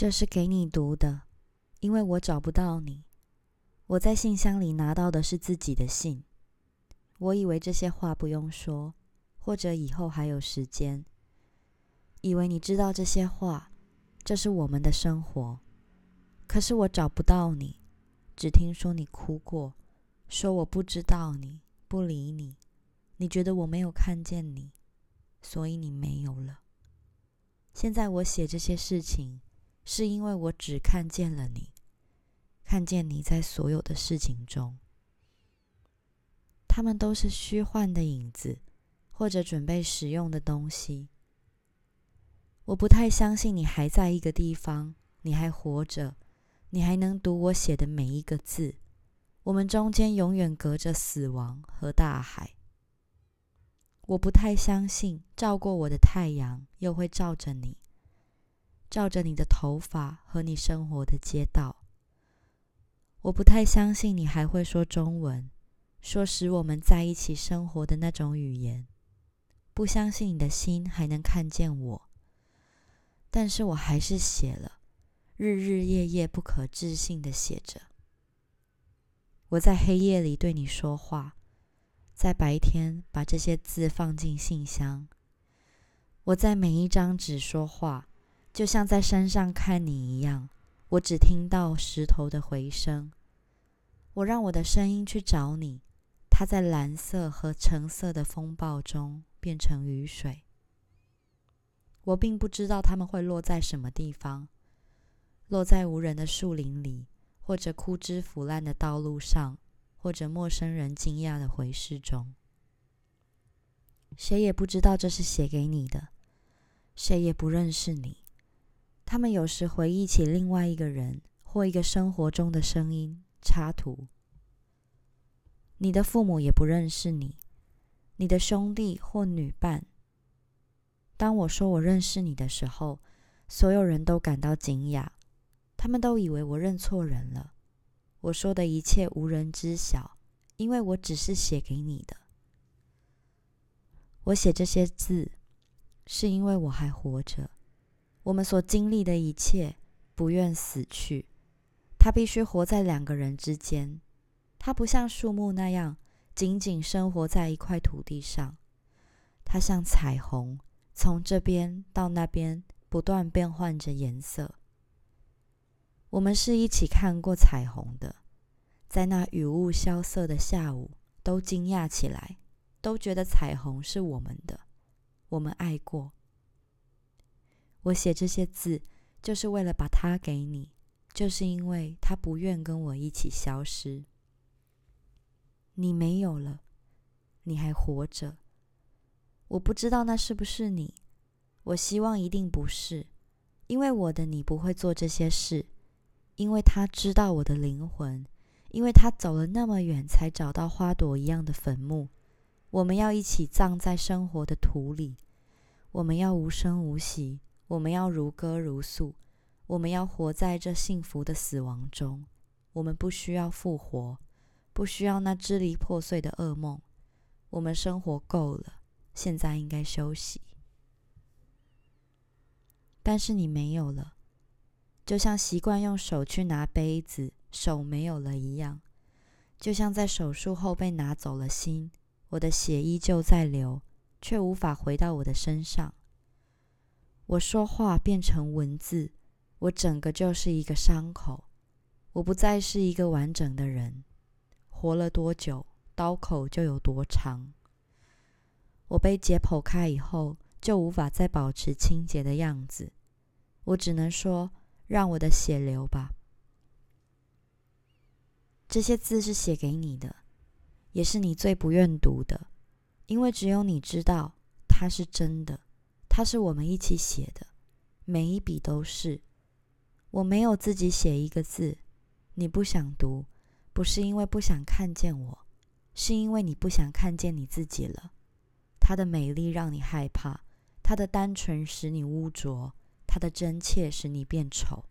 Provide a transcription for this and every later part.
这是给你读的，因为我找不到你。我在信箱里拿到的是自己的信。我以为这些话不用说，或者以后还有时间。以为你知道这些话，这是我们的生活。可是我找不到你，只听说你哭过，说我不知道你，不理你。你觉得我没有看见你，所以你没有了。现在我写这些事情。是因为我只看见了你，看见你在所有的事情中，他们都是虚幻的影子，或者准备使用的东西。我不太相信你还在一个地方，你还活着，你还能读我写的每一个字。我们中间永远隔着死亡和大海。我不太相信照过我的太阳又会照着你。照着你的头发和你生活的街道，我不太相信你还会说中文，说使我们在一起生活的那种语言。不相信你的心还能看见我，但是我还是写了，日日夜夜不可置信的写着。我在黑夜里对你说话，在白天把这些字放进信箱。我在每一张纸说话。就像在山上看你一样，我只听到石头的回声。我让我的声音去找你，它在蓝色和橙色的风暴中变成雨水。我并不知道它们会落在什么地方，落在无人的树林里，或者枯枝腐烂的道路上，或者陌生人惊讶的回视中。谁也不知道这是写给你的，谁也不认识你。他们有时回忆起另外一个人或一个生活中的声音插图。你的父母也不认识你，你的兄弟或女伴。当我说我认识你的时候，所有人都感到惊讶，他们都以为我认错人了。我说的一切无人知晓，因为我只是写给你的。我写这些字，是因为我还活着。我们所经历的一切，不愿死去。它必须活在两个人之间。它不像树木那样仅仅生活在一块土地上。它像彩虹，从这边到那边不断变换着颜色。我们是一起看过彩虹的，在那雨雾萧瑟的下午，都惊讶起来，都觉得彩虹是我们的。我们爱过。我写这些字，就是为了把它给你，就是因为他不愿跟我一起消失。你没有了，你还活着。我不知道那是不是你，我希望一定不是，因为我的你不会做这些事，因为他知道我的灵魂，因为他走了那么远才找到花朵一样的坟墓。我们要一起葬在生活的土里，我们要无声无息。我们要如歌如诉，我们要活在这幸福的死亡中。我们不需要复活，不需要那支离破碎的噩梦。我们生活够了，现在应该休息。但是你没有了，就像习惯用手去拿杯子，手没有了一样；就像在手术后被拿走了心，我的血依旧在流，却无法回到我的身上。我说话变成文字，我整个就是一个伤口，我不再是一个完整的人。活了多久，刀口就有多长。我被解剖开以后，就无法再保持清洁的样子。我只能说，让我的血流吧。这些字是写给你的，也是你最不愿读的，因为只有你知道它是真的。它是我们一起写的，每一笔都是。我没有自己写一个字。你不想读，不是因为不想看见我，是因为你不想看见你自己了。它的美丽让你害怕，它的单纯使你污浊，它的真切使你变丑。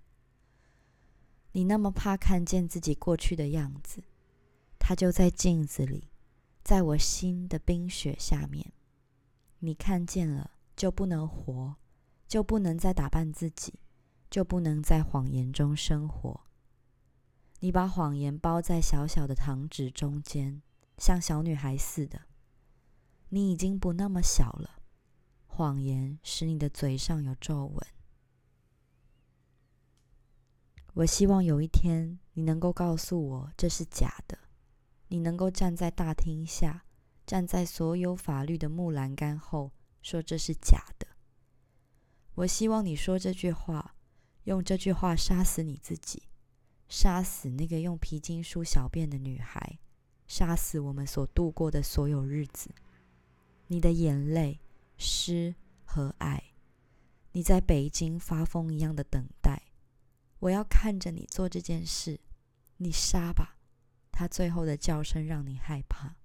你那么怕看见自己过去的样子，它就在镜子里，在我心的冰雪下面。你看见了。就不能活，就不能再打扮自己，就不能在谎言中生活。你把谎言包在小小的糖纸中间，像小女孩似的。你已经不那么小了。谎言使你的嘴上有皱纹。我希望有一天你能够告诉我这是假的。你能够站在大厅下，站在所有法律的木栏杆后，说这是假的。我希望你说这句话，用这句话杀死你自己。杀死那个用皮筋梳小便的女孩，杀死我们所度过的所有日子。你的眼泪、诗和爱，你在北京发疯一样的等待。我要看着你做这件事。你杀吧，他最后的叫声让你害怕。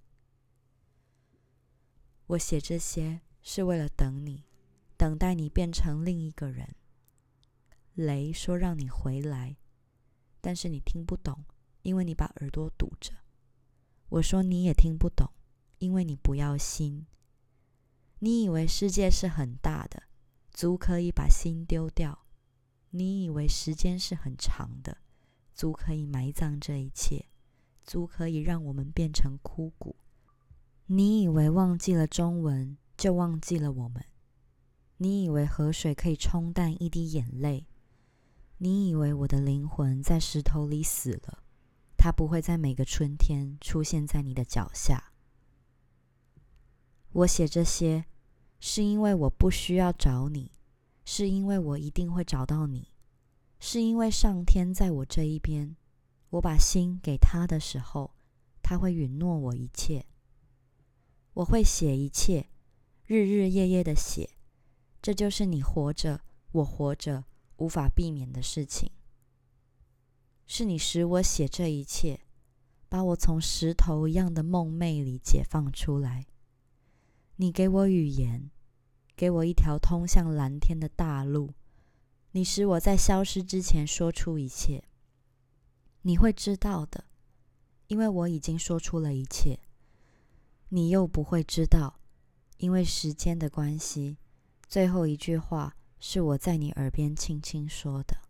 我写这些是为了等你，等待你变成另一个人。雷说让你回来。但是你听不懂，因为你把耳朵堵着。我说你也听不懂，因为你不要心。你以为世界是很大的，足可以把心丢掉；你以为时间是很长的，足可以埋葬这一切，足可以让我们变成枯骨。你以为忘记了中文就忘记了我们？你以为河水可以冲淡一滴眼泪？你以为我的灵魂在石头里死了，它不会在每个春天出现在你的脚下。我写这些，是因为我不需要找你，是因为我一定会找到你，是因为上天在我这一边。我把心给他的时候，他会允诺我一切。我会写一切，日日夜夜的写。这就是你活着，我活着。无法避免的事情，是你使我写这一切，把我从石头一样的梦寐里解放出来。你给我语言，给我一条通向蓝天的大路。你使我在消失之前说出一切。你会知道的，因为我已经说出了一切。你又不会知道，因为时间的关系。最后一句话。是我在你耳边轻轻说的。